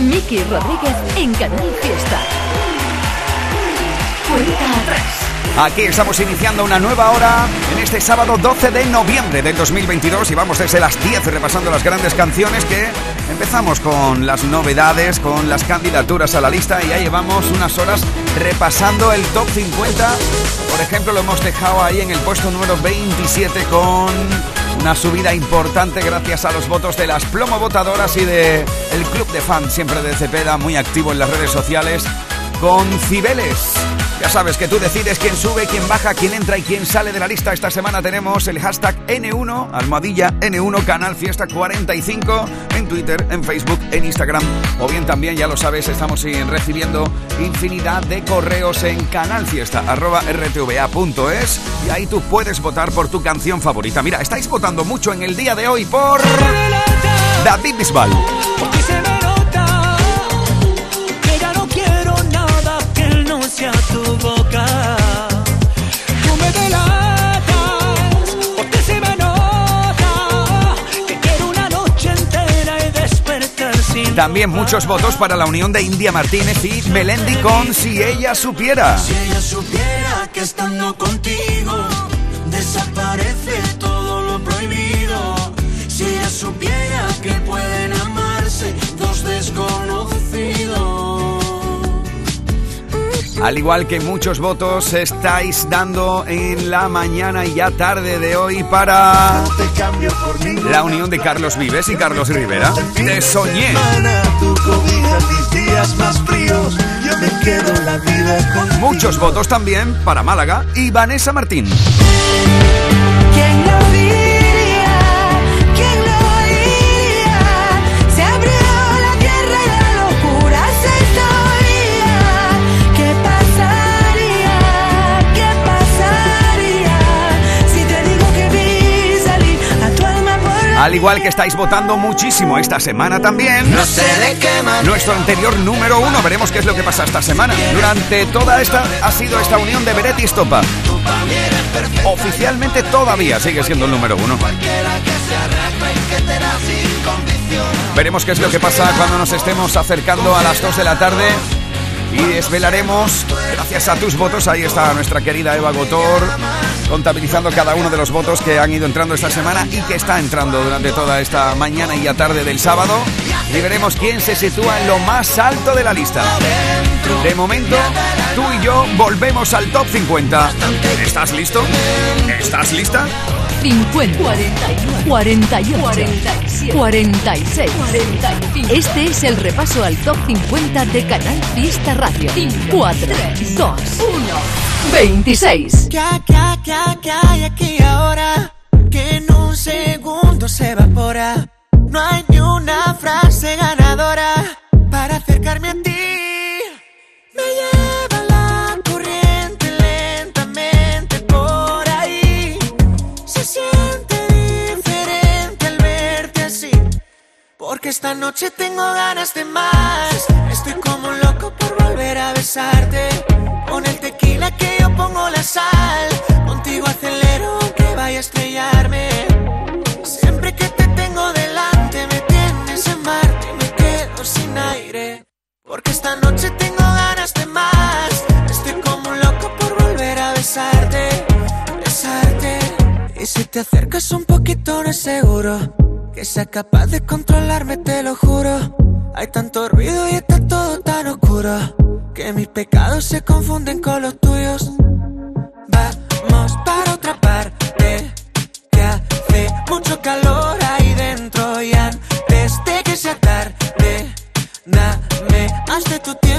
Miki Rodríguez en Canal Fiesta. Aquí estamos iniciando una nueva hora en este sábado 12 de noviembre del 2022 y vamos desde las 10 repasando las grandes canciones que empezamos con las novedades, con las candidaturas a la lista y ya llevamos unas horas repasando el top 50. Por ejemplo, lo hemos dejado ahí en el puesto número 27 con una subida importante gracias a los votos de las plomo votadoras y de el club de fans siempre de Cepeda, muy activo en las redes sociales con Cibeles. Ya sabes que tú decides quién sube, quién baja, quién entra y quién sale de la lista. Esta semana tenemos el hashtag N1, almohadilla N1, canal Fiesta 45, en Twitter, en Facebook, en Instagram. O bien también, ya lo sabes, estamos recibiendo infinidad de correos en canalfiesta.rtva.es y ahí tú puedes votar por tu canción favorita. Mira, estáis votando mucho en el día de hoy por David Bisbal. También muchos votos para la unión de India Martínez y Melendi con Si ella supiera. Si ella supiera que estando contigo desaparece todo lo prohibido. Si ella supiera Al igual que muchos votos estáis dando en la mañana y ya tarde de hoy para la unión de Carlos Vives y Carlos Rivera. Te soñé. Muchos votos también para Málaga y Vanessa Martín. Al igual que estáis votando muchísimo esta semana también. No sé de qué manera. Nuestro anterior número uno. Veremos qué es lo que pasa esta semana. Durante toda esta ha sido esta unión de Beret y Stopa. Oficialmente todavía sigue siendo el número uno. Veremos qué es lo que pasa cuando nos estemos acercando a las 2 de la tarde y desvelaremos, gracias a tus votos, ahí está nuestra querida Eva Gotor, contabilizando cada uno de los votos que han ido entrando esta semana y que está entrando durante toda esta mañana y ya tarde del sábado. Y veremos quién se sitúa en lo más alto de la lista. De momento, tú y yo volvemos al top 50. ¿Estás listo? ¿Estás lista? 50, 41, 48, 47, 46, 45. Este es el repaso al top 50 de Canal Fiesta Radio. 4, 3, 2, 1, 26. ¿Qué, qué, qué, qué hay aquí ahora? Que en un segundo se evapora. No hay ni una frase ganadora Porque esta noche tengo ganas de más. Estoy como un loco por volver a besarte. Con el tequila que yo pongo la sal. Contigo acelero aunque vaya a estrellarme. Siempre que te tengo delante me tienes en Marte y me quedo sin aire. Porque esta noche tengo ganas de más. Estoy como un loco por volver a besarte, besarte. Y si te acercas un poquito no es seguro que sea capaz de controlarme, te lo juro. Hay tanto ruido y está todo tan oscuro que mis pecados se confunden con los tuyos. Vamos para otra parte que hace mucho calor ahí dentro y antes de que sea tarde, dame más de tu tiempo.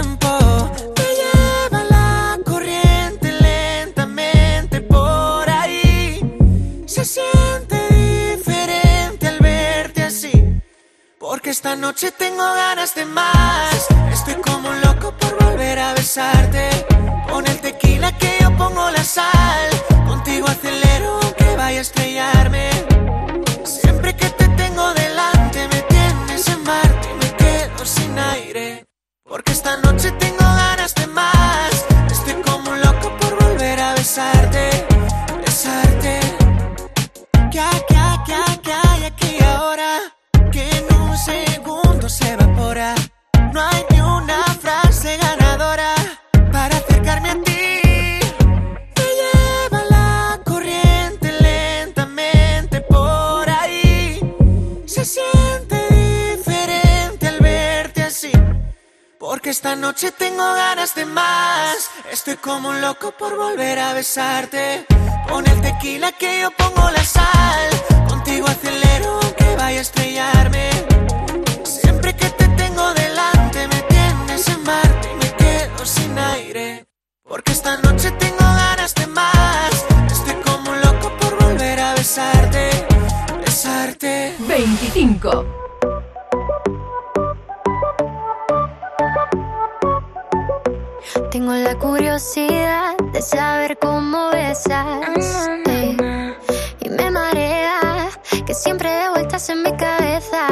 Esta noche tengo ganas de más. Estoy como un loco por volver a besarte. Con el tequila que yo pongo la sal. Contigo acelero aunque vaya a estrellarme. Siempre que te tengo delante me tienes en Marte y me quedo sin aire. Porque esta noche tengo ganas de más. Estoy como un loco por volver a besarte, besarte. ¿Qué, qué, qué, qué hay aquí ahora? se evapora. No hay ni una frase ganadora para acercarme a ti. Te lleva la corriente lentamente por ahí. Se siente diferente al verte así. Porque esta noche tengo ganas de más. Estoy como un loco por volver a besarte. Pon el tequila que yo pongo la sal. Contigo acelero aunque vaya a estrellarme. Tienes en Marte y me quedo sin aire. Porque esta noche tengo ganas de más. Estoy como un loco por volver a besarte. Besarte. 25. Tengo la curiosidad de saber cómo besas. y me marea que siempre de vueltas en mi cabeza.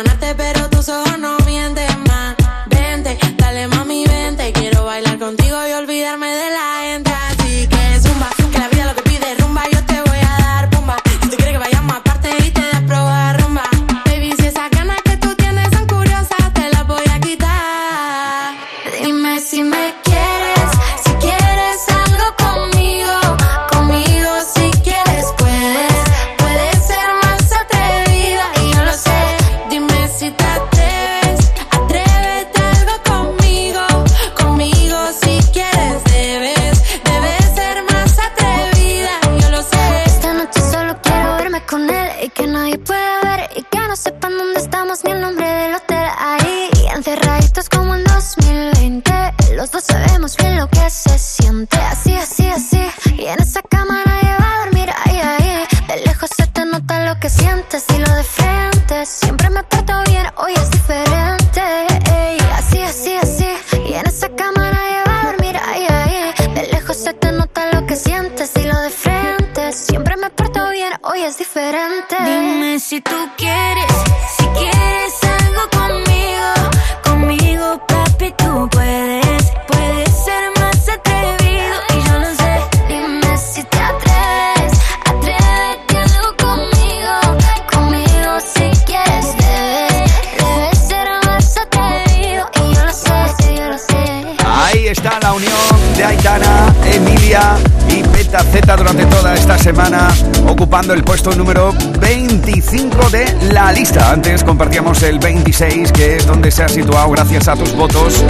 El número 25 de la lista. Antes compartíamos el 26, que es donde se ha situado, gracias a tus votos,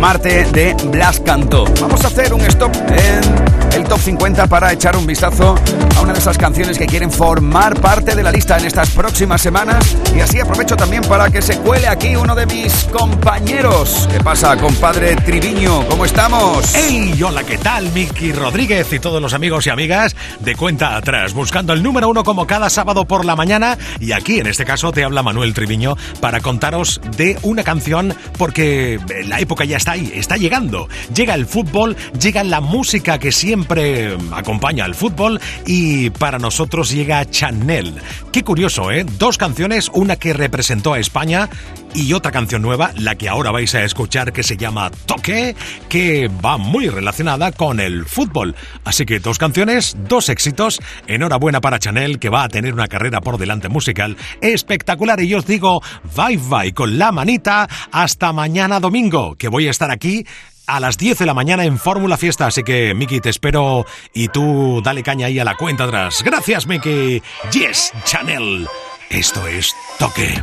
Marte de Blas Cantó. Vamos a hacer un stop en el top 50 para echar un vistazo a una de esas canciones que quieren formar parte de la lista en estas próximas semanas. Y así aprovecho también para que se cuele aquí uno de mis compañeros. ¿Qué pasa, compadre Triviño? ¿Cómo estamos? ¡Hey! Hola, ¿qué tal? Miki Rodríguez y todos los amigos y amigas de cuenta atrás, buscando el número uno como cada sábado por la mañana. Y aquí, en este caso, te habla Manuel Triviño para contaros de una canción porque la época ya está ahí, está llegando. Llega el fútbol, llega la música que siempre que acompaña al fútbol y para nosotros llega Chanel. Qué curioso, ¿eh? Dos canciones, una que representó a España y otra canción nueva, la que ahora vais a escuchar que se llama Toque, que va muy relacionada con el fútbol. Así que dos canciones, dos éxitos. Enhorabuena para Chanel que va a tener una carrera por delante musical espectacular y yo os digo bye bye con la manita hasta mañana domingo, que voy a estar aquí a las 10 de la mañana en Fórmula Fiesta. Así que, Miki, te espero y tú dale caña ahí a la cuenta atrás. Gracias, Miki. Yes, Chanel. Esto es Toque.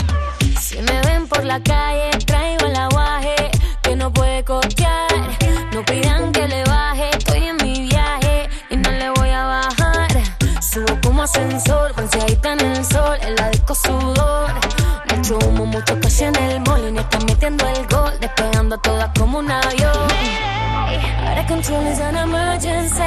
Si me ven por la calle, traigo el aguaje que no puede copiar. No pidan que le baje, estoy en mi viaje y no le voy a bajar. Subo como ascensor, bronceadita en el sol, el la disco sudor. Mucho casi en el mall y están metiendo el gol, despegando todas como un avión. Ahora control is an emergency,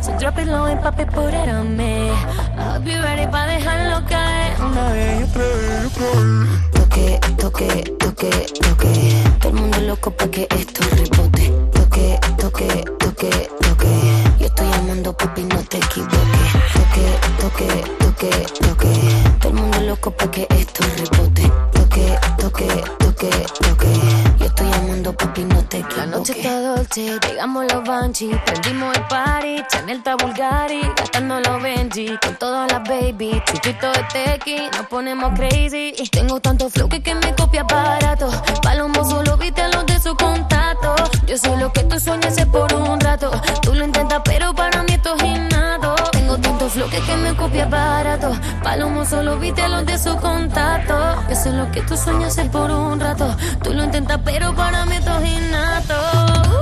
so drop it low and pop it, put it on me. I'll be ready pa' dejarlo caer una vez y otra vez y otra vez. Toque, toque, toque, toque. Todo el mundo loco pa' que esto rebote. Toque, toque, toque, toque. Yo estoy llamando papi, no te equivoques. Toque, toque, toque, toque. Todo el mundo loco pa' que llegamos los Banshee, prendimos el party, Chanel está Bulgari, gastando los Benji, con todas las baby, chupito de tequi, nos ponemos crazy. Tengo tanto flow que, me copia barato, Palomo solo viste a los de su contacto. Yo soy lo que tú sueñas es por un rato, tú lo intentas pero para mí esto es innato. Tengo tanto flow que, me copia barato, Palomo solo viste a los de su contacto. Yo soy lo que tú sueñas es por un rato, tú lo intentas pero para mí esto es innato.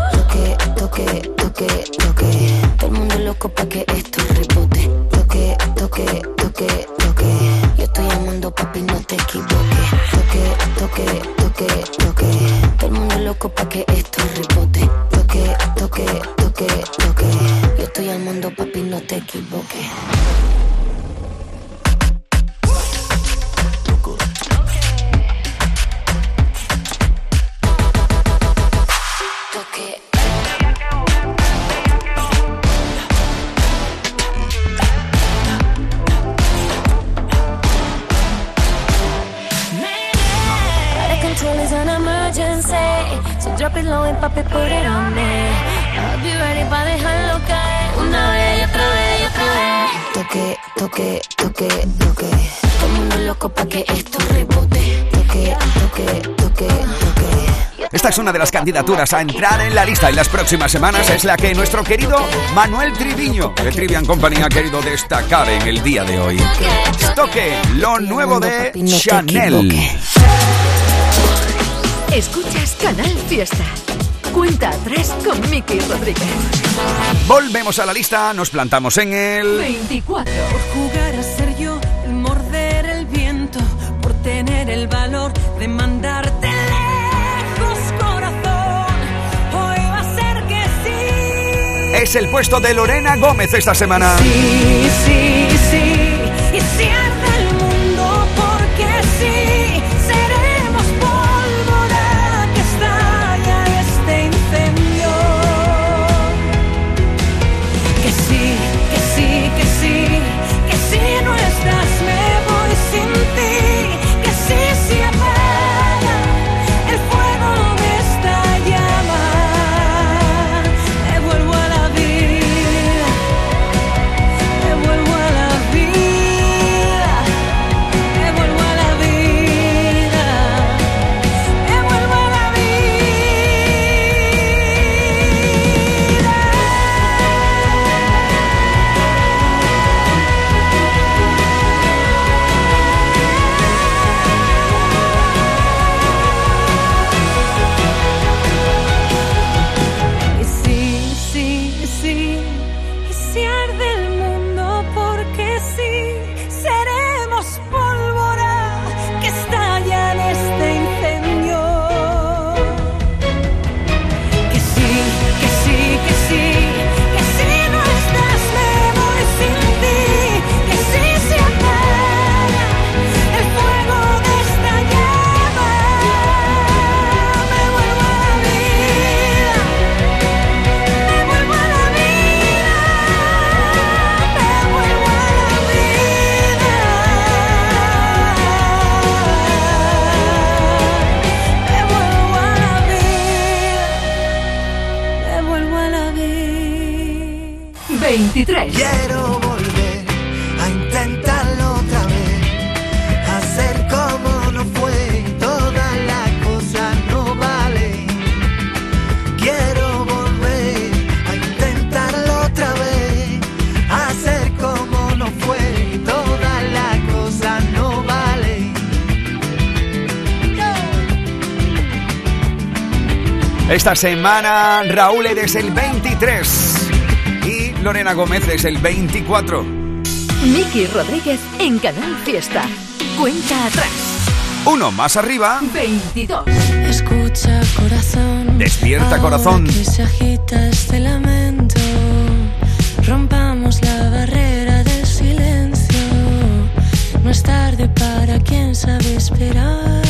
Toque, toque, toque. Todo el mundo loco pa' que esto rebote. Toque, toque, toque, toque. Yo estoy llamando papi, no te equivoques. Toque, toque, toque, toque. Todo el mundo loco pa' que esto rebote. Toque, toque, toque, toque. Yo estoy llamando papi, no te equivoques. Es una de las candidaturas a entrar en la lista en las próximas semanas. Es la que nuestro querido Manuel Triviño de Trivian Company ha querido destacar en el día de hoy. Toque, lo nuevo de Chanel. Escuchas Canal Fiesta. Cuenta atrás con Miki Rodríguez. Volvemos a la lista, nos plantamos en el... 24. jugar a ser Es el puesto de Lorena Gómez esta semana. Esta semana Raúl es el 23 y Lorena Gómez es el 24. Miki Rodríguez en Canal Fiesta. Cuenta atrás. Uno más arriba. 22. Escucha corazón. Despierta, corazón. Que se agita este lamento. Rompamos la barrera del silencio. No es tarde para quien sabe esperar.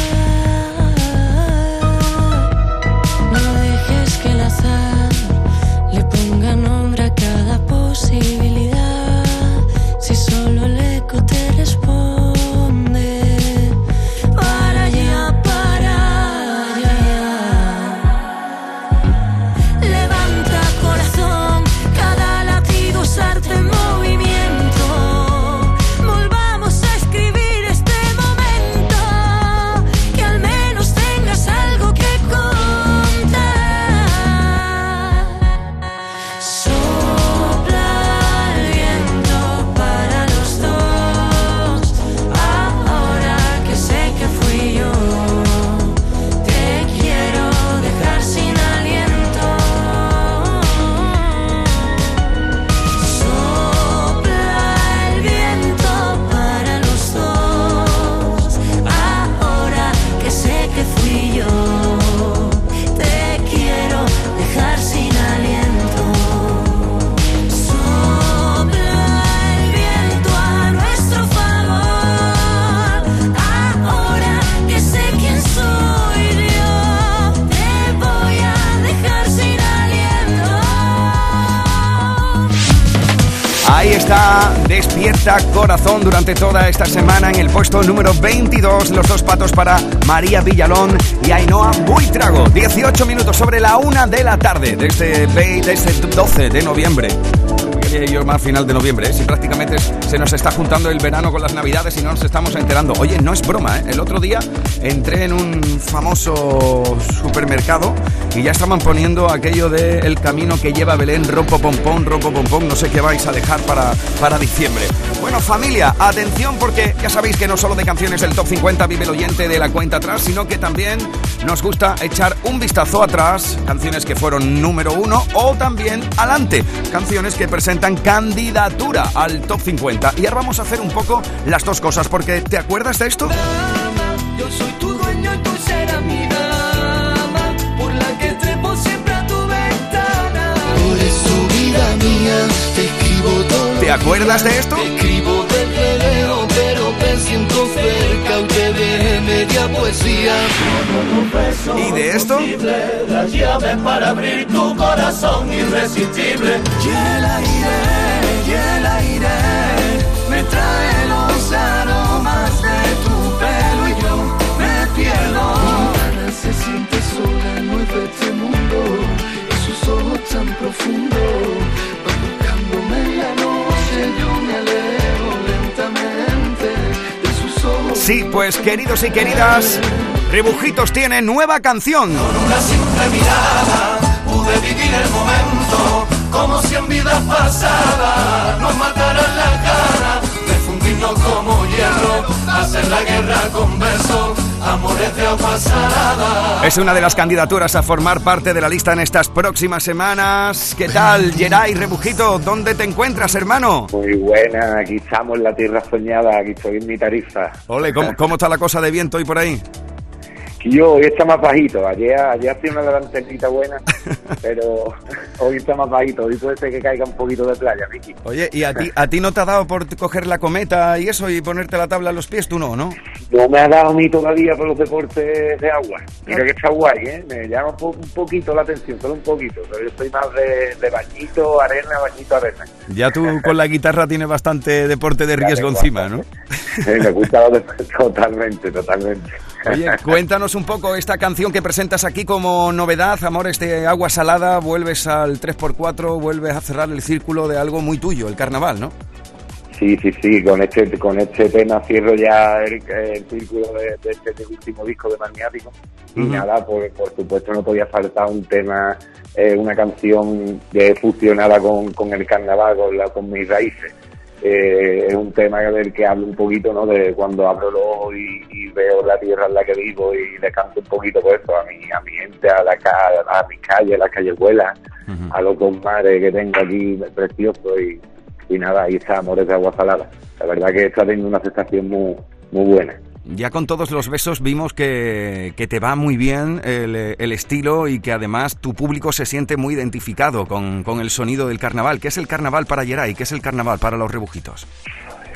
Corazón durante toda esta semana en el puesto número 22. Los dos patos para María Villalón y Ainhoa Buitrago. 18 minutos sobre la una de la tarde de este, ve- de este 12 de noviembre. Quería yo más final de noviembre, ¿eh? si prácticamente se nos está juntando el verano con las navidades y no nos estamos enterando. Oye, no es broma, ¿eh? el otro día entré en un famoso supermercado y ya estaban poniendo aquello de el camino que lleva Belén, ropo pompón, ropo pompón, no sé qué vais a dejar para, para diciembre. Bueno, familia, atención porque ya sabéis que no solo de canciones del top 50 vive el oyente de la cuenta atrás, sino que también nos gusta echar un vistazo atrás, canciones que fueron número uno o también adelante, canciones que presentan candidatura al top 50. Y ahora vamos a hacer un poco las dos cosas, porque ¿te acuerdas de esto? Yo soy tu dueño y tú serás mi dama, por la que trepo siempre a tu ventana. Por eso, vida mía, te escribo todo. ¿Te acuerdas de esto? ¿Y de esto? Las llaves para abrir tu corazón irresistible. Y el aire, y el aire, me trae los aromas de tu pelo y yo me pierdo. Ana se siente sola, es de este mundo. Y sus ojos tan profundos Sí, pues queridos y queridas, Rebujitos tiene nueva canción. Una simple mirada pude vivir el momento como si en vidas pasadas nos mataran la cara, de fundirnos como hierro, hacer la guerra con besos. Es una de las candidaturas a formar parte de la lista en estas próximas semanas. ¿Qué tal, Geray Rebujito? ¿Dónde te encuentras, hermano? Muy buena, aquí estamos en la tierra soñada, aquí estoy en mi tarifa. Ole, ¿cómo, cómo está la cosa de viento hoy por ahí? Yo hoy está más bajito, ayer, ayer hacía una levantadita buena, pero hoy está más bajito, hoy puede ser que caiga un poquito de playa, Vicky. Oye, ¿y a ti, a ti no te ha dado por coger la cometa y eso y ponerte la tabla a los pies? Tú no, ¿no? No me ha dado a mí todavía por los deportes de agua. Mira que está guay, ¿eh? Me llama un, po- un poquito la atención, solo un poquito, pero yo estoy más de, de bañito, arena, bañito, arena. Ya tú con la guitarra tienes bastante deporte de riesgo encima, ¿no? Sí, me gusta lo de- totalmente, totalmente. Oye, cuéntanos un poco esta canción que presentas aquí como novedad, Amores de Agua Salada, vuelves al 3x4, vuelves a cerrar el círculo de algo muy tuyo, el carnaval, ¿no? Sí, sí, sí, con este, con este tema cierro ya el, el círculo de, de este último disco de Magniático. Y nada, por, por supuesto no podía faltar un tema, eh, una canción que fusionada con, con el carnaval, con, la, con mis raíces. Eh, es un tema del que hablo un poquito, ¿no? De cuando abro los ojos y, y veo la tierra en la que vivo y le canto un poquito por eso a mi, a mi gente, a la ca- a mis calles, a las callejuelas, a los dos mares que tengo aquí preciosos y, y nada, ahí está Amores de Agua Salada. La verdad que está teniendo una aceptación muy, muy buena. Ya con todos los besos vimos que, que te va muy bien el, el estilo y que además tu público se siente muy identificado con, con el sonido del carnaval. ¿Qué es el carnaval para Geray? ¿Qué es el carnaval para los rebujitos?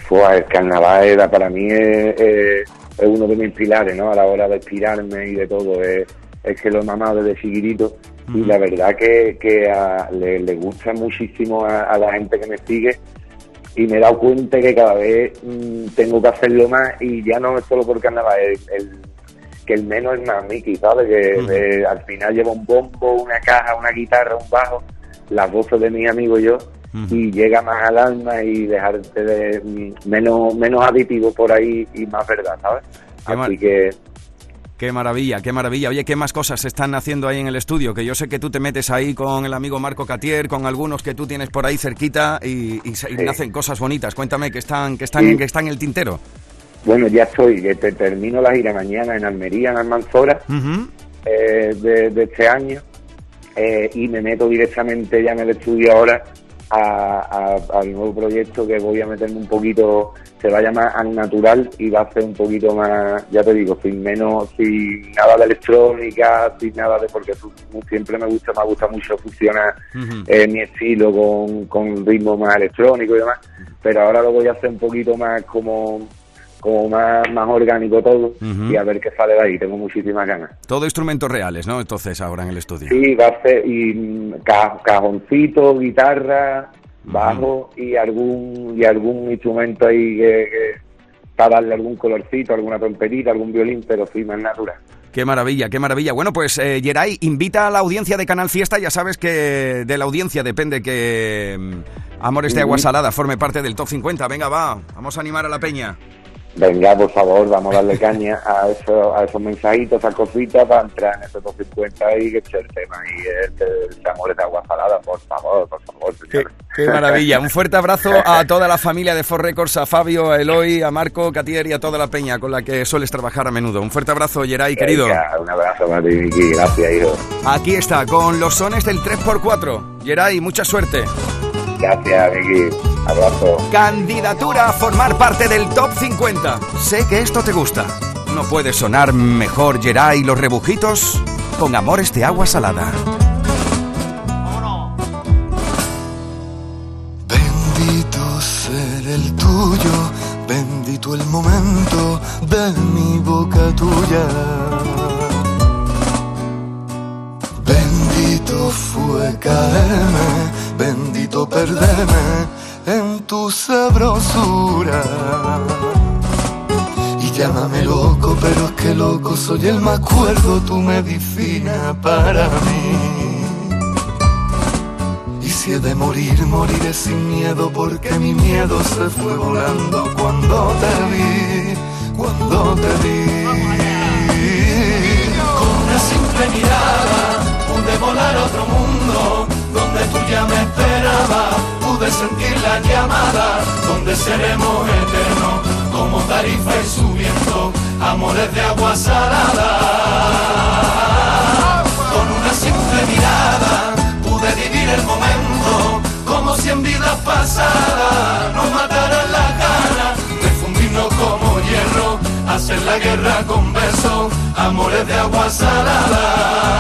Fue el carnaval era, para mí es, es- es uno de mis pilares, ¿no? A la hora de inspirarme y de todo. Es, es que lo he mamado desde chiquitito y la verdad que, que a- le, le gusta muchísimo a, a la gente que me sigue y me he dado cuenta que cada vez mm, tengo que hacerlo más y ya no es solo por carnaval, el, el- que el menos es más Mickey, ¿sabes? Que al final llevo un bombo, una caja, una guitarra, un bajo, las voces de mis amigos y yo y llega más al alma y dejarte de menos menos aditivo por ahí y más verdad, ¿sabes? Así que Qué maravilla, qué maravilla. Oye, ¿qué más cosas se están haciendo ahí en el estudio? Que yo sé que tú te metes ahí con el amigo Marco Catier, con algunos que tú tienes por ahí cerquita y, y nacen cosas bonitas. Cuéntame que están, que están, Sí. que están en el tintero. bueno, ya estoy, que te termino la gira mañana en Almería, en Almanzora, eh, de, de este año eh, y me meto directamente ya en el estudio ahora a- a- al nuevo proyecto que voy a meterme un poquito, se va a llamar Al Natural y va a ser un poquito más, ya te digo, sin menos, sin nada de electrónica, sin nada de, porque siempre me gusta, me gusta mucho fusionar Ujú. eh, mi estilo con, con ritmo más electrónico y demás, pero ahora lo voy a hacer un poquito más como como más, más orgánico todo y a ver qué sale de ahí, tengo muchísimas ganas. Todo instrumentos reales, ¿no? Entonces, ahora en el estudio. Sí, va a ser y mm, ca- cajoncito, guitarra, bajo y algún y algún instrumento ahí que, que- para darle algún colorcito, alguna trompetita, algún violín, pero sí más natural. Qué maravilla, qué maravilla. Bueno, pues eh, Geray, invita a la audiencia de Canal Fiesta. Ya sabes que de la audiencia depende que mm, Amores de Agua. Salada forme parte del top 50. Venga, va, vamos a animar a la peña. Venga, por favor, vamos a darle caña a, eso, a esos mensajitos, a esas cositas para entrar en esos 250 y que eche el tema y el, el, amor de agua salada, por favor, por favor, señor. Qué maravilla. Un fuerte abrazo a toda la familia de For Records, a Fabio, a Eloy, a Marco, Catier y a toda la peña con la que sueles trabajar a menudo. Un fuerte abrazo, Geray, querido. Venga, un abrazo para ti, Vicky, gracias, hijo. Aquí está, con los sones del 3x4. Geray, mucha suerte. Gracias, Vicky. Abrazo. Candidatura a formar parte del top 50. Sé que esto te gusta. ¿No puede sonar mejor Geray y los rebujitos? Con amores de agua salada. Bendito ser el tuyo, bendito el momento de mi boca tuya. Bendito fue caerme, bendito perderme en tu sabrosura. Y llámame loco, pero es que loco soy el más cuerdo, tu medicina para mí. Y si he de morir, moriré sin miedo, porque mi miedo se fue volando cuando te vi, cuando te vi. Con una simple mirada pude volar a otro mundo donde tú ya me esperabas. Pude sentir la llamada donde seremos eternos como tarifa y su viento, amores de agua salada. Con una simple mirada pude vivir el momento como si en vidas pasadas nos mataran las ganas de fundirnos como hierro, hacer la guerra con besos, amores de agua salada.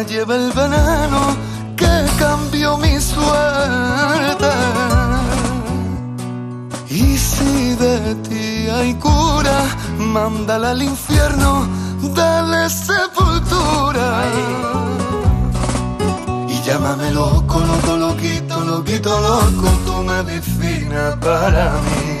Me lleve el veneno que cambió mi suerte. Y si de ti hay cura, mándala al infierno, dale sepultura. Y llámame loco, loco, loquito, loquito, loco, tu medicina para mí.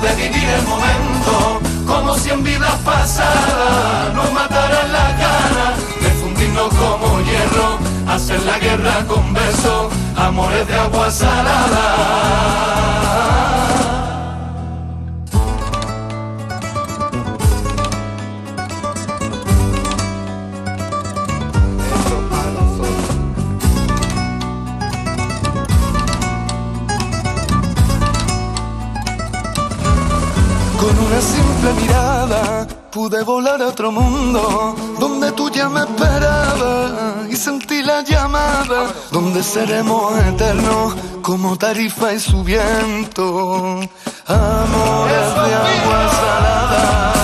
pude vivir el momento como si en vidas pasadas nos mataran la gana de fundirnos como hierro, hacer la guerra con besos, amores de agua salada. Simple mirada pude volar a otro mundo donde tú ya me esperabas y sentí la llamada donde seremos eternos como tarifa y su viento. Amores de agua salada.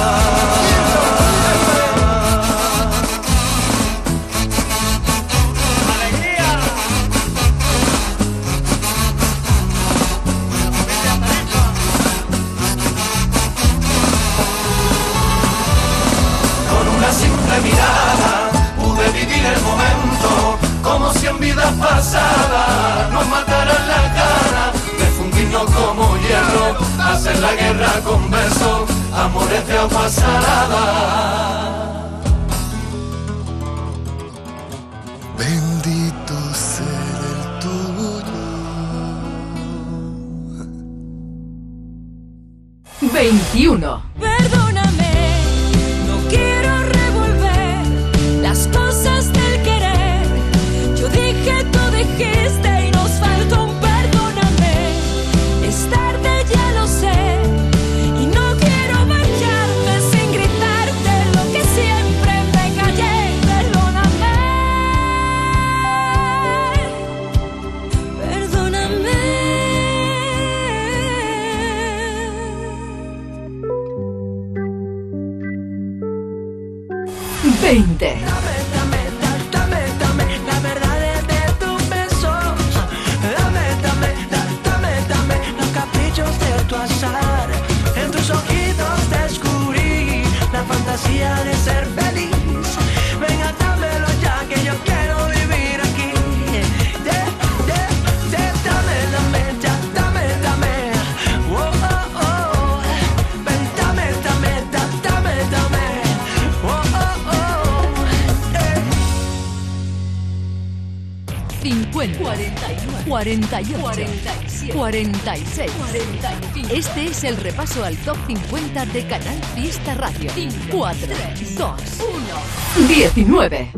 Vidas pasadas nos mataran la cara de fundirnos como hierro, hacer la guerra con besos, amores de agua salada. Bendito ser el tuyo. 21. Perdóname, 20. 48, 47, 46, 45. Este es el repaso al top 50 de Canal Fiesta Radio. 4, 2, 1, 19.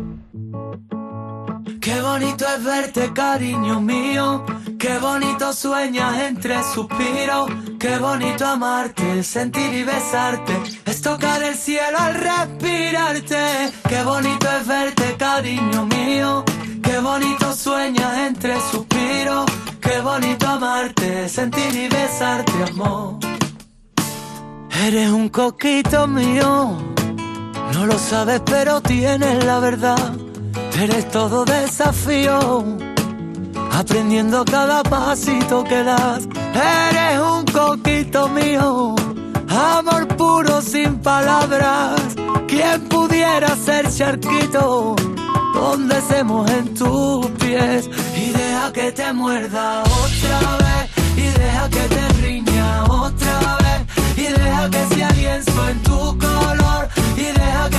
Qué bonito es verte, cariño mío. Qué bonito sueñas entre suspiros. Qué bonito amarte, sentir y besarte. Es tocar el cielo al respirarte. Qué bonito es verte, cariño mío. Qué bonito sueñas entre suspiros. Qué bonito amarte, sentir y besarte, amor. Eres un coquito mío. No lo sabes, pero tienes la verdad. Eres todo desafío, aprendiendo cada pasito que das. Eres un coquito mío, amor puro sin palabras. ¿Quién pudiera ser charquito? Donde se mojen tus pies. Y deja que te muerda otra vez y deja que te riña otra vez. Y deja que sea lienzo en tu color y deja que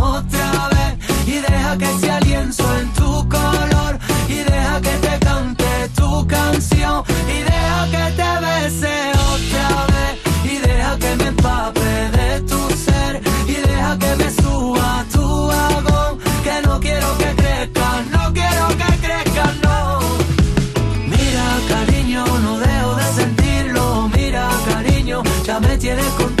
que sea lienzo en tu color, y deja que te cante tu canción, y deja que te bese otra vez, y deja que me empape de tu ser, y deja que me suba tu vagón, que no quiero que crezca, no quiero que crezca, no. Mira, cariño, no dejo de sentirlo. Mira, cariño, ya me tienes contigo.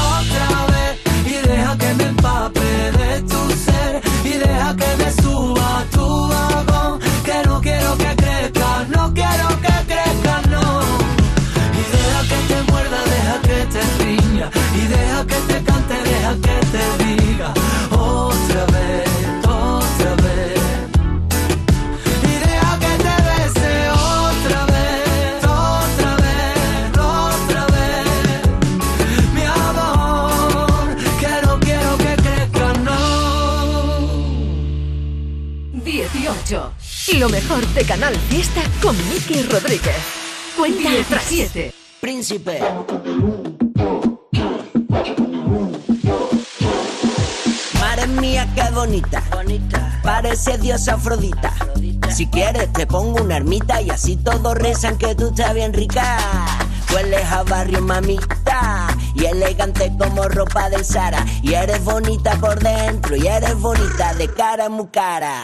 Lo mejor de Canal Fiesta con Miki Rodríguez. Cuenta atrás. 7. Príncipe. Madre mía, qué bonita. Parece diosa Afrodita. Si quieres te pongo una ermita y así todos rezan que tú estás bien rica. Hueles a barrio mamita y elegante como ropa del Sara. Y eres bonita por dentro y eres bonita de cara muy cara.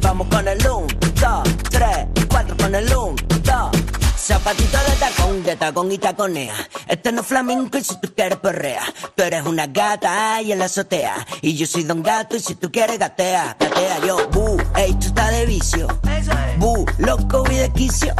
vamos con el 1, 2, 3, 4 con el 1, 2. Zapatito de tacón, de tacón y taconea. Este no es flamenco y si tú quieres perrea. Tú eres una gata y en la azotea. Y yo soy don gato y si tú quieres gatea, gatea yo. Bu, esto está de vicio. Bu, loco voy de quicio.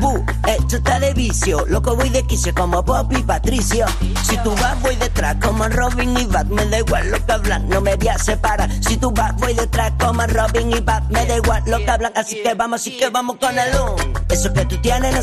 Bu, esto está de vicio. Loco voy de quicio como Pop y Patricio. Si tú vas voy detrás como Robin y Bat. Me da igual lo que hablan, no me voy a separar. Si tú vas voy detrás como Robin y Bat. Me da igual lo que hablan, así que vamos, así que vamos con el un. Eso que tú tienes no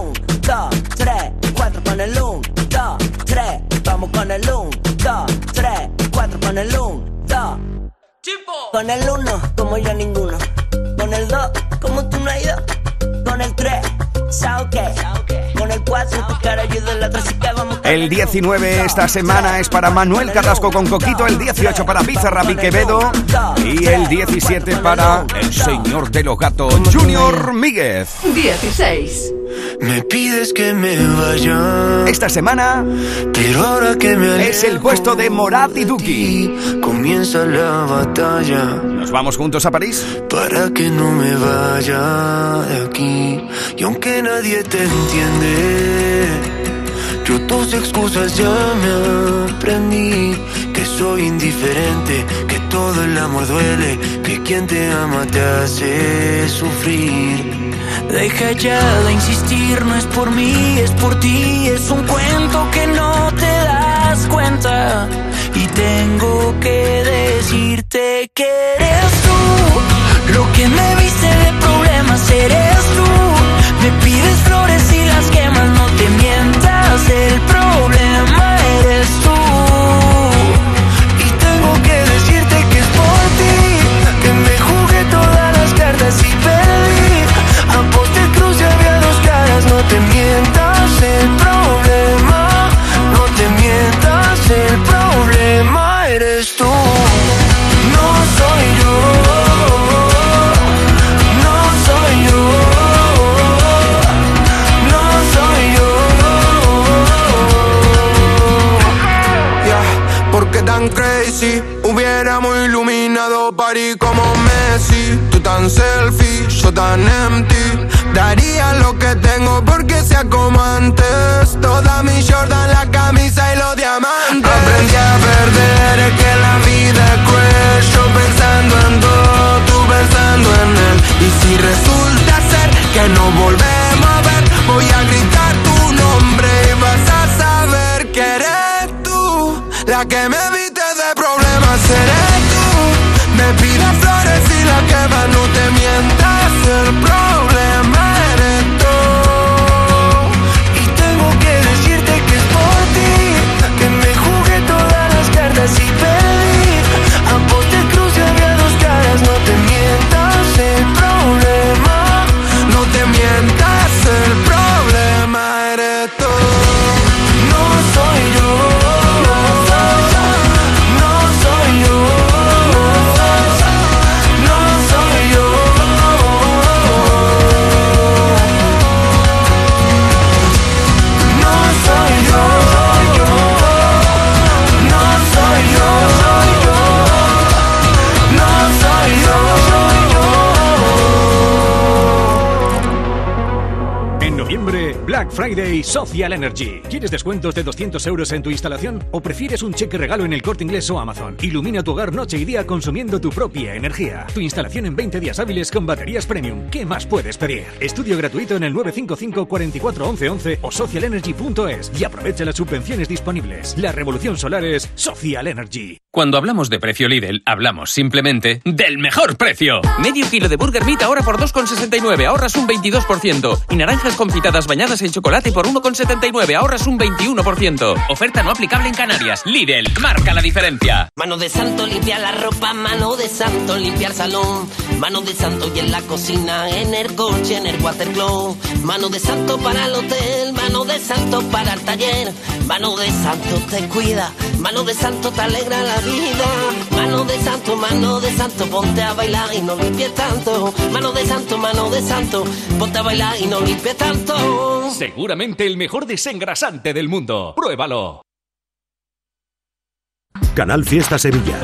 con el 1, 2, 3, 4 con el 1, 2. Con el 1, como yo ninguno. Con el 2, como tú no has ido. Con el 3, sao que. Con el 4, tu cara ayuda en la otra, así que vamos con El 19 esta semana es para Manuel Carrasco con Coquito, el 18 para Bizarra Quevedo y el 17 para el señor de los gatos, Junior Míguez. 16. Me pides que me vaya, Esta semana pero ahora que me es el puesto de Morad y Duki. comienza la batalla. ¿Nos vamos juntos a París? Para que no me vaya de aquí. Y aunque nadie te entiende, yo tus excusas ya me aprendí. Soy indiferente, que todo el amor duele, que quien te ama te hace sufrir. Deja ya de insistir, no es por mí, es por ti, es un cuento París como Messi. Tú tan selfie, yo tan empty. Daría lo que tengo porque sea como antes. Toda mi Jordan, la camisa y los diamantes. Aprendí a perder, que la vida es Yo pensando en todo, tú pensando en él. Y si resulta ser que no volvemos a ver Voy a gritar tu nombre y vas a saber que eres tú La que me Social Energy. ¿Quieres descuentos de 200 euros en tu instalación o prefieres un cheque regalo en el corte inglés o Amazon? Ilumina tu hogar noche y día consumiendo tu propia energía. Tu instalación en 20 días hábiles con baterías premium. ¿Qué más puedes pedir? Estudio gratuito en el 955 44 11 11 o socialenergy.es y aprovecha las subvenciones disponibles. La revolución solar es Social Energy. Cuando hablamos de precio Lidl, hablamos simplemente del mejor precio. Medio kilo de Burger Meat ahora por 2,69, ahorras un 22%. Y naranjas confitadas bañadas en chocolate por 1,79, ahorras un 21%. Oferta no aplicable en Canarias. Lidl, marca la diferencia. Mano de santo limpia la ropa, mano de santo limpiar salón, mano de santo y en la cocina, en el coche, en el watercloak, mano de santo para el hotel, mano de santo para el taller, mano de santo te cuida, mano de santo te alegra la vida, mano de santo, mano de santo, ponte a bailar y no limpies tanto, mano de santo, mano de santo, ponte a bailar y no limpies tanto. Seguramente el mejor desengrasante del mundo. Pruébalo. Canal Fiesta Sevilla.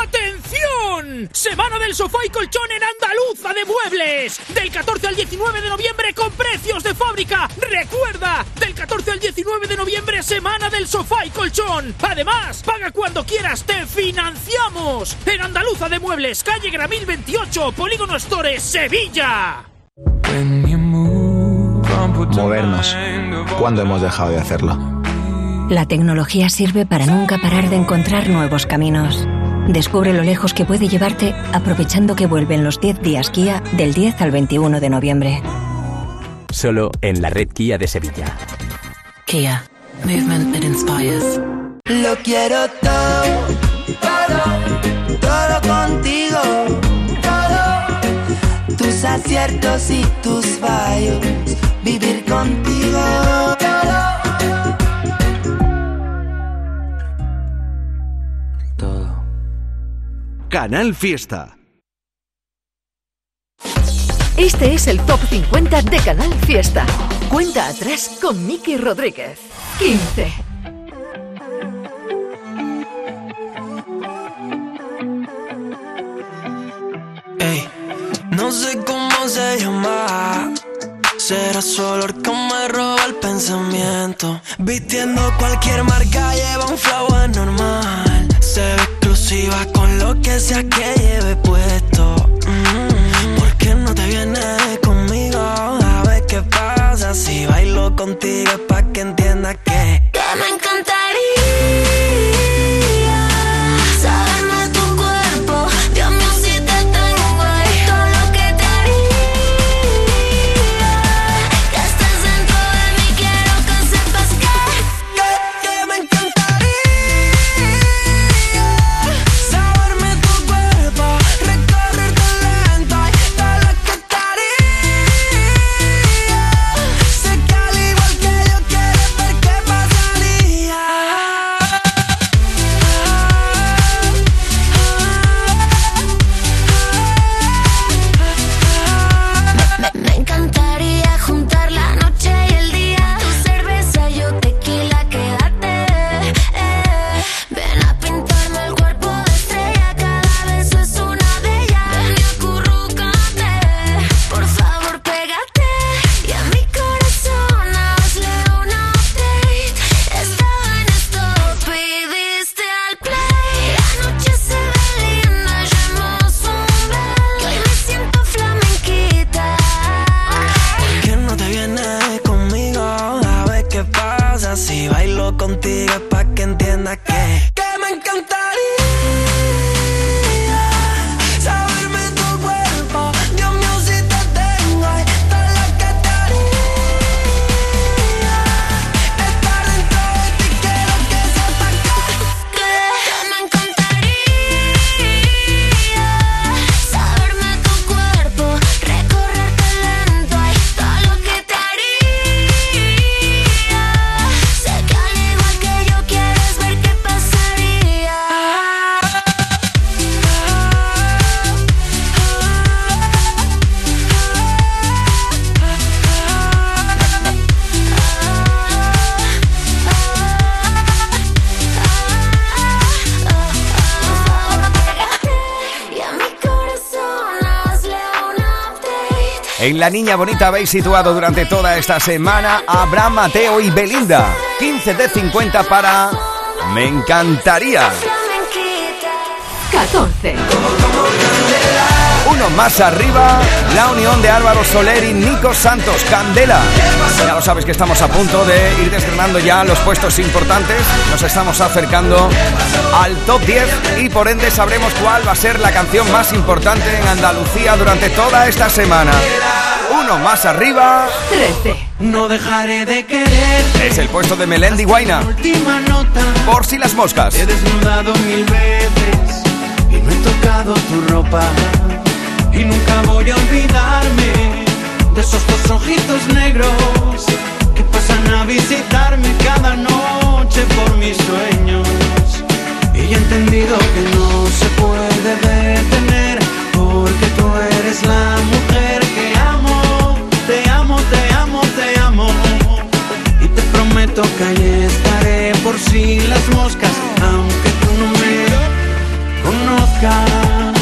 ¡Atención! Semana del sofá y colchón en Andaluza de Muebles. Del 14 al 19 de noviembre con precios de fábrica. Recuerda, del 14 al 19 de noviembre, semana del sofá y colchón. Además, paga cuando quieras, te financiamos. En Andaluza de Muebles, calle Gramil 28, Polígono Stores, Sevilla. Movernos. ¿Cuándo hemos dejado de hacerlo? La tecnología sirve para nunca parar de encontrar nuevos caminos. Descubre lo lejos que puede llevarte aprovechando que vuelven los 10 días Kia del 10 al 21 de noviembre. Solo en la red Kia de Sevilla. Kia. Movement that inspires. Lo quiero todo, todo, todo contigo. Todo. Tus aciertos y tus fallos. Vivir contigo. Todo. Canal Fiesta. Este es el Top 50 de Canal Fiesta. Cuenta atrás con Miki Rodríguez. 15. Ey, no sé cómo se llama. Será su olor que me roba el pensamiento. Vistiendo cualquier marca lleva un flow anormal. va con lo que sea que lleve puesto. Mm, ¿Por qué no te vienes conmigo? A ver qué pasa si bailo contigo es pa' que entiendas que. Que me encantaría En La Niña Bonita habéis situado durante toda esta semana a Abraham, Mateo y Belinda. 15 de 50 para Me encantaría. 14. Uno más arriba, la unión de Álvaro Soler y Nico Santos, Candela. Ya lo sabes que estamos a punto de ir desgranando ya los puestos importantes. Nos estamos acercando al top 10 y por ende sabremos cuál va a ser la canción más importante en Andalucía durante toda esta semana. Uno más arriba 13. No dejaré de querer. es el puesto de Melendi Guaina. Última nota. Por si las moscas. He desnudado mil veces y no he tocado tu ropa. Y nunca voy a olvidarme de esos dos ojitos negros que pasan a visitarme cada noche por mis sueños. Y he entendido que no se puede detener porque tú eres la mujer que amo. Te amo, te amo, te amo. Y te prometo que ahí estaré por si las moscas, aunque tú no me conozcas.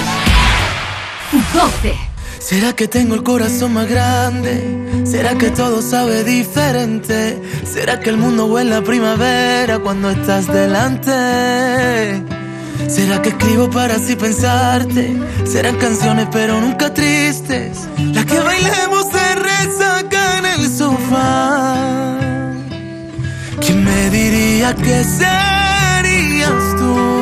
12. ¿Será que tengo el corazón más grande? ¿Será que todo sabe diferente? ¿Será que el mundo huele a primavera cuando estás delante? ¿Será que escribo para así pensarte? Serán canciones pero nunca tristes. Las que bailemos de resaca en el sofá. ¿Quién me diría que serías tú?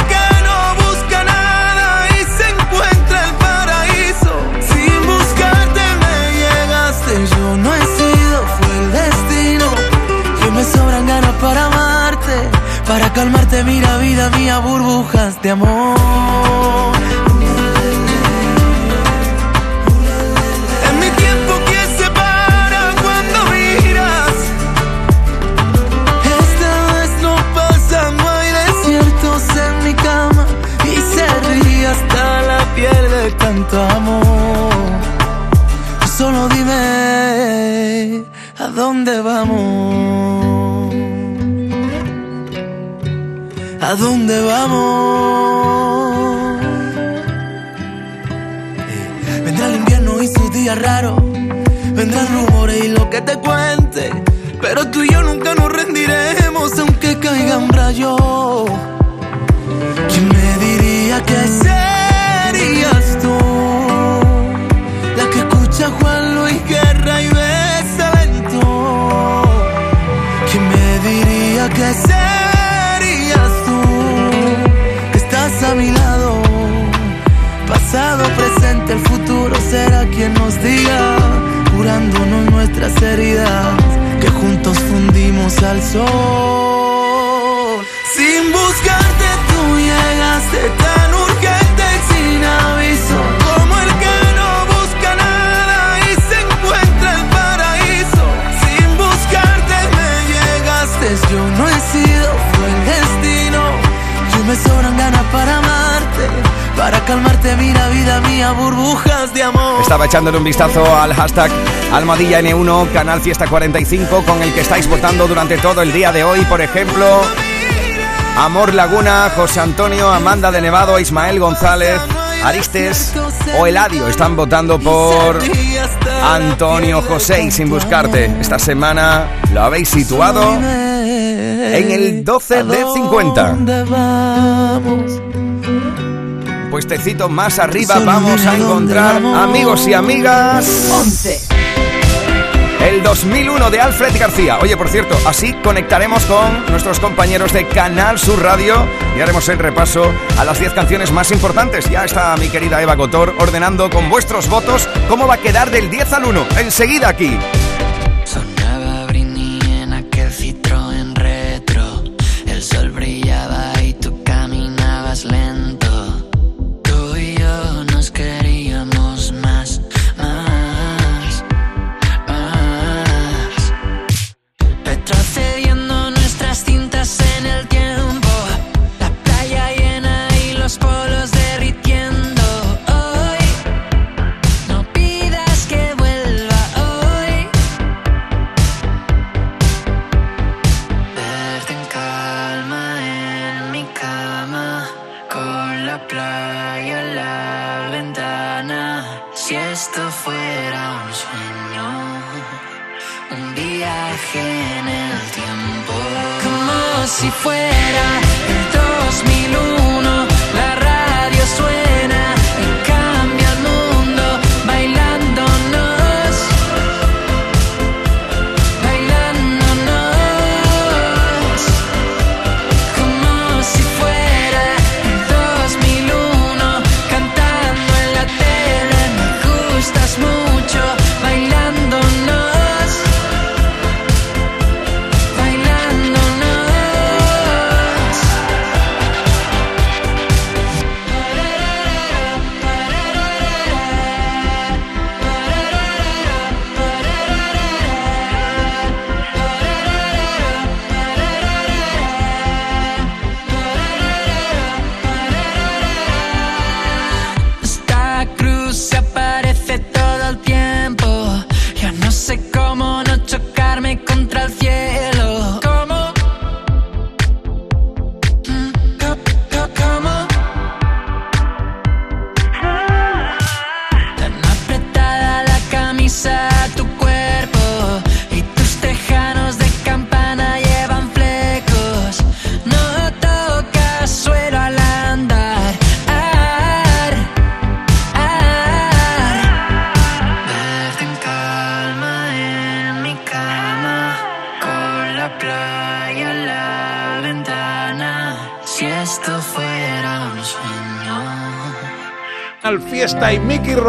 calmarte, mira vida mía, burbujas de amor. ¿A dónde vamos? Eh, Vendrá el invierno y sus días raros. Vendrán rumores y lo que te cuente. Pero tú y yo nunca nos rendiremos aunque caigan rayos. Que juntos fundimos al sol. Para calmarte, mira vida mía, burbujas de amor. Estaba echándole un vistazo al hashtag Almadilla N1 Canal Fiesta 45 con el que estáis votando durante todo el día de hoy. Por ejemplo, Amor Laguna, José Antonio, Amanda de Nevado, Ismael González, Aristes o Eladio están votando por Antonio José y sin buscarte. Esta semana lo habéis situado en el 12 de 50. Puestecito más arriba vamos a encontrar amigos y amigas. 11. El 2001 de Alfred García. Oye, por cierto, así conectaremos con nuestros compañeros de Canal Sur Radio y haremos el repaso a las 10 canciones más importantes. Ya está mi querida Eva Gotor ordenando con vuestros votos cómo va a quedar del 10 al 1. Enseguida aquí.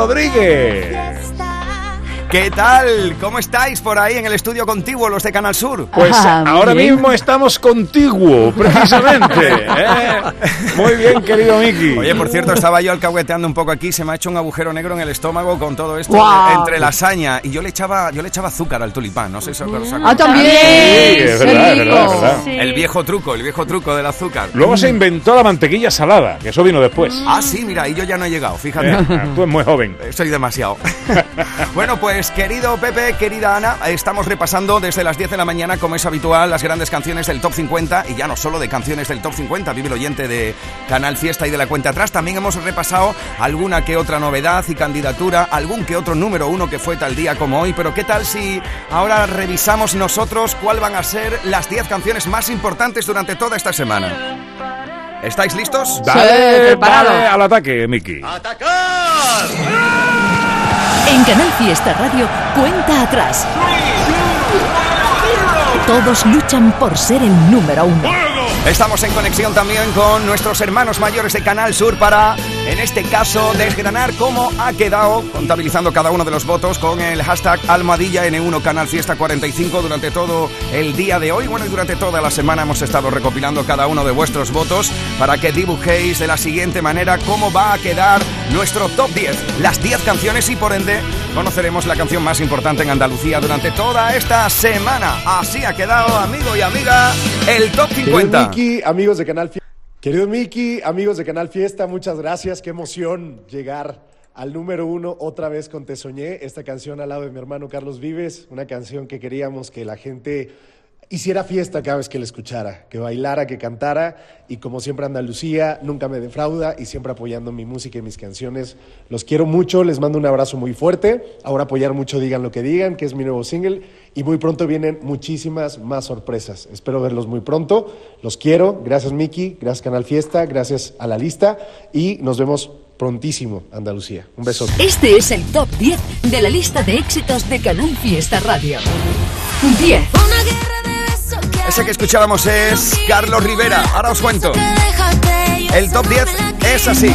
Rodríguez. ¿Qué tal? ¿Cómo estáis por ahí en el estudio contiguo, los de Canal Sur? Pues ahora mismo estamos contiguo, precisamente. ¿eh? Muy bien, querido Miki. Oye, por cierto, estaba yo alcahueteando un poco aquí, se me ha hecho un agujero negro en el estómago con todo esto de- entre lasaña y yo le echaba yo le echaba azúcar al tulipán, no sé si os acordáis. Ah, también. Sí, es verdad, es verdad, es verdad. El viejo truco, el viejo truco del azúcar. Luego se inventó la mantequilla salada, que eso vino después. Ah, sí, mira, y yo ya no he llegado, fíjate. Eh, tú eres muy joven. Soy demasiado. bueno, pues Pues querido Pepe, querida Ana, estamos repasando desde las 10 de la mañana, como es habitual, las grandes canciones del Top 50 y ya no solo de canciones del Top 50, vive el oyente de Canal Fiesta y de la cuenta atrás, también hemos repasado alguna que otra novedad y candidatura, algún que otro número uno que fue tal día como hoy, pero ¿qué tal si ahora revisamos nosotros cuál van a ser las 10 canciones más importantes durante toda esta semana? ¿Estáis listos? Dale, dale al ataque, Miki. En Canal Fiesta Radio, cuenta atrás. Todos luchan por ser el número uno. Estamos en conexión también con nuestros hermanos mayores de Canal Sur para, en este caso, desgranar cómo ha quedado, contabilizando cada uno de los votos con el hashtag Almohadilla N1 Canal Fiesta 45 durante todo el día de hoy. Bueno, y durante toda la semana hemos estado recopilando cada uno de vuestros votos para que dibujéis de la siguiente manera cómo va a quedar nuestro top 10. Las 10 canciones y por ende conoceremos la canción más importante en Andalucía durante toda esta semana. Así ha quedado, amigo y amiga, el top 50. Querido Miki, amigos de Canal Fiesta. Querido Miki, amigos de Canal Fiesta, muchas gracias. Qué emoción llegar al número uno otra vez con Te Soñé, esta canción al lado de mi hermano Carlos Vives, una canción que queríamos que la gente hiciera fiesta cada vez que la escuchara, que bailara, que cantara y como siempre Andalucía nunca me defrauda y siempre apoyando mi música y mis canciones. Los quiero mucho, les mando un abrazo muy fuerte. Ahora apoyar mucho Digan lo que digan, que es mi nuevo single y muy pronto vienen muchísimas más sorpresas. Espero verlos muy pronto. Los quiero. Gracias Miki, gracias Canal Fiesta, gracias a la lista y nos vemos prontísimo Andalucía. Un beso. Este es el top 10 de la lista de éxitos de Canal Fiesta Radio. 10. Ese que escuchábamos es Carlos Rivera. Ahora os cuento. El top 10 es así.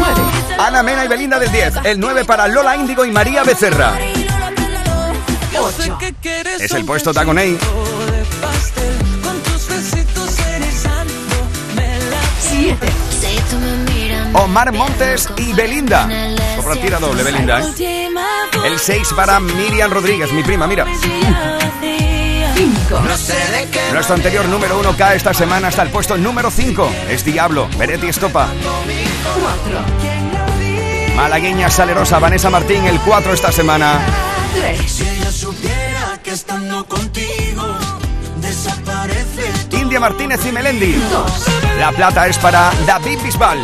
Ana Mena y Belinda del 10. El 9 para Lola Índigo y María Becerra. Es el puesto Tagonei. 7. Omar Montes y Belinda. Por tira doble, Belinda. ¿eh? El 6 para Miriam Rodríguez, mi prima, mira. 5. Nuestro anterior número 1 cae esta semana hasta el puesto número 5. Es Diablo, Beretti Estopa. 4. Malagueña Salerosa, Vanessa Martín, el 4 esta semana. 3. Si ella supiera que estando contigo desaparece India Martínez y Melendi. La plata es para David Bisbal.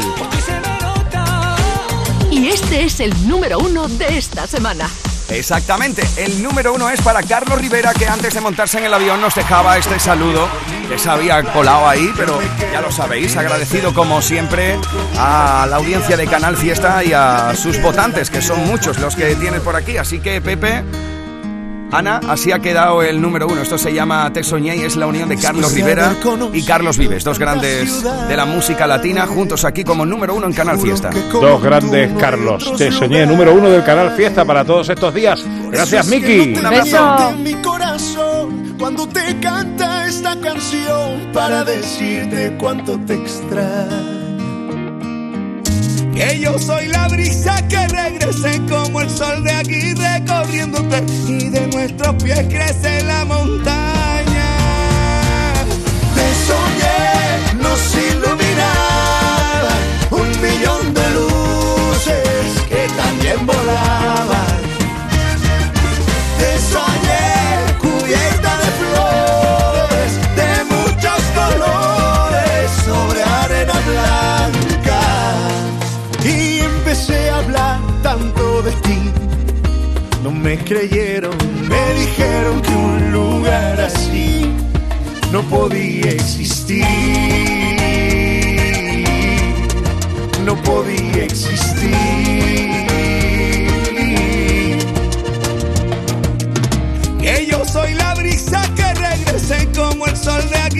Y este es el número 1 de esta semana. Exactamente, el número uno es para Carlos Rivera, que antes de montarse en el avión nos dejaba este saludo que se había colado ahí, pero ya lo sabéis, agradecido como siempre a la audiencia de Canal Fiesta y a sus votantes, que son muchos los que tienen por aquí. Así que, Pepe, Ana, así ha quedado el número uno. Esto se llama Te Soñé y es la unión de Carlos Rivera y Carlos Vives, dos grandes de la música latina, juntos aquí como número uno en Canal Fiesta. Dos grandes Carlos. Te soñé, número uno del canal Fiesta para todos estos días. Gracias, Miki. Un abrazo. en mi corazón cuando te canta esta canción para decirte cuánto te extraño. Que yo soy la brisa que regrese como el sol de aquí recorriéndote y de nuestros pies crece la montaña. Te nos iluminaba creyeron, me dijeron que un lugar así no podía existir. No podía existir. Que yo soy la brisa que regrese como el sol de aquí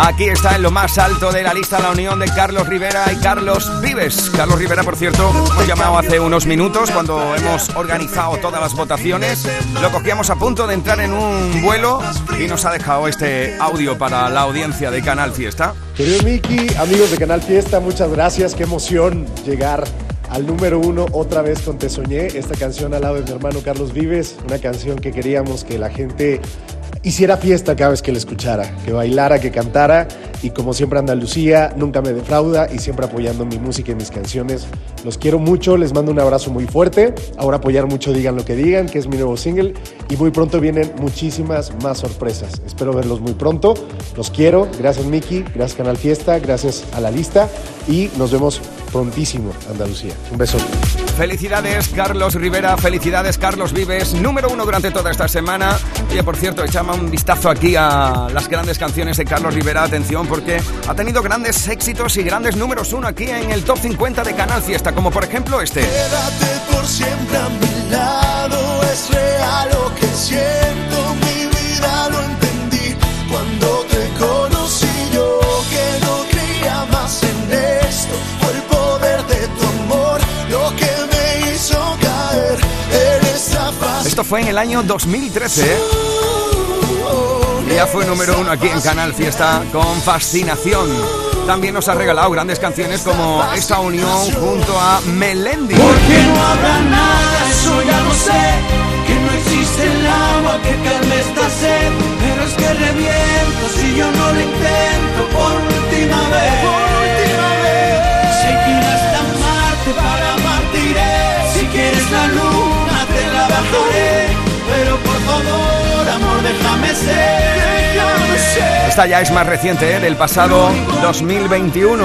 Aquí está en lo más alto de la lista la unión de Carlos Rivera y Carlos Vives. Carlos Rivera, por cierto, hemos llamado hace unos minutos cuando hemos organizado todas las votaciones. Lo cogíamos a punto de entrar en un vuelo y nos ha dejado este audio para la audiencia de Canal Fiesta. Querido Miki, amigos de Canal Fiesta, muchas gracias. Qué emoción llegar al número uno otra vez con Te Soñé. Esta canción al lado de mi hermano Carlos Vives, una canción que queríamos que la gente hiciera fiesta cada vez que la escuchara, que bailara, que cantara y como siempre Andalucía nunca me defrauda y siempre apoyando mi música y mis canciones. Los quiero mucho, les mando un abrazo muy fuerte. Ahora apoyar mucho Digan lo que digan, que es mi nuevo single y muy pronto vienen muchísimas más sorpresas. Espero verlos muy pronto. Los quiero. Gracias Miki, gracias Canal Fiesta, gracias a la lista y nos vemos prontísimo Andalucía. Un beso. Felicidades Carlos Rivera, felicidades Carlos Vives, número uno durante toda esta semana. Oye, por cierto, echamos un vistazo aquí a las grandes canciones de Carlos Rivera, atención, porque ha tenido grandes éxitos y grandes números uno aquí en el top 50 de Canal Fiesta, como por ejemplo este. Quédate por siempre a mi lado, es real lo que siento, Esto fue en el año 2013, ¿eh? Y Ya fue número uno aquí en Canal Fiesta con Fascinación. También nos ha regalado grandes canciones como esta unión junto a Melendi. Porque no habrá nada, eso ya lo sé. Que no existe el agua que calme esta sed. Pero es que reviento si yo no lo intento por última vez. Por última vez. Para amarte iré. Si quieres la luna Pero por favor, amor, déjame ser. Déjame ser. Esta ya es más reciente, ¿eh? del pasado 2021.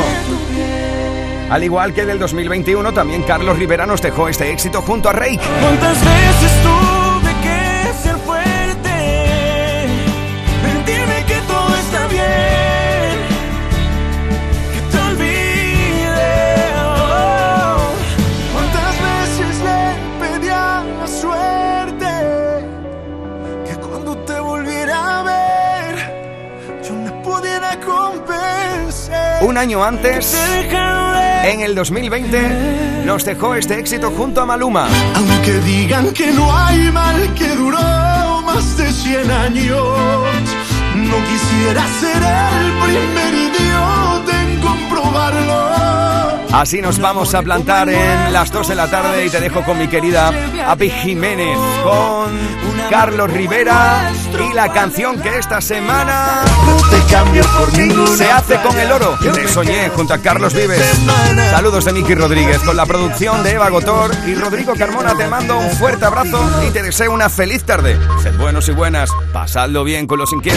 Al igual que del 2021, también Carlos Rivera nos dejó este éxito junto a Rake. ¿Cuántas veces tuve Un año antes, en el 2020, nos dejó este éxito junto a Maluma. Aunque digan que no hay mal que duró más de 100 años, no quisiera ser el primer idiota en comprobarlo. Así nos vamos a plantar en las 2 de la tarde y te dejo con mi querida Api Jiménez, con Carlos Rivera y la canción que esta semana se hace con el oro. Te soñé junto a Carlos Vives. Saludos de Miki Rodríguez con la producción de Eva Gotor y Rodrigo Carmona. Te mando un fuerte abrazo y te deseo una feliz tarde. Sed buenos y buenas, pasadlo bien con los inquietos.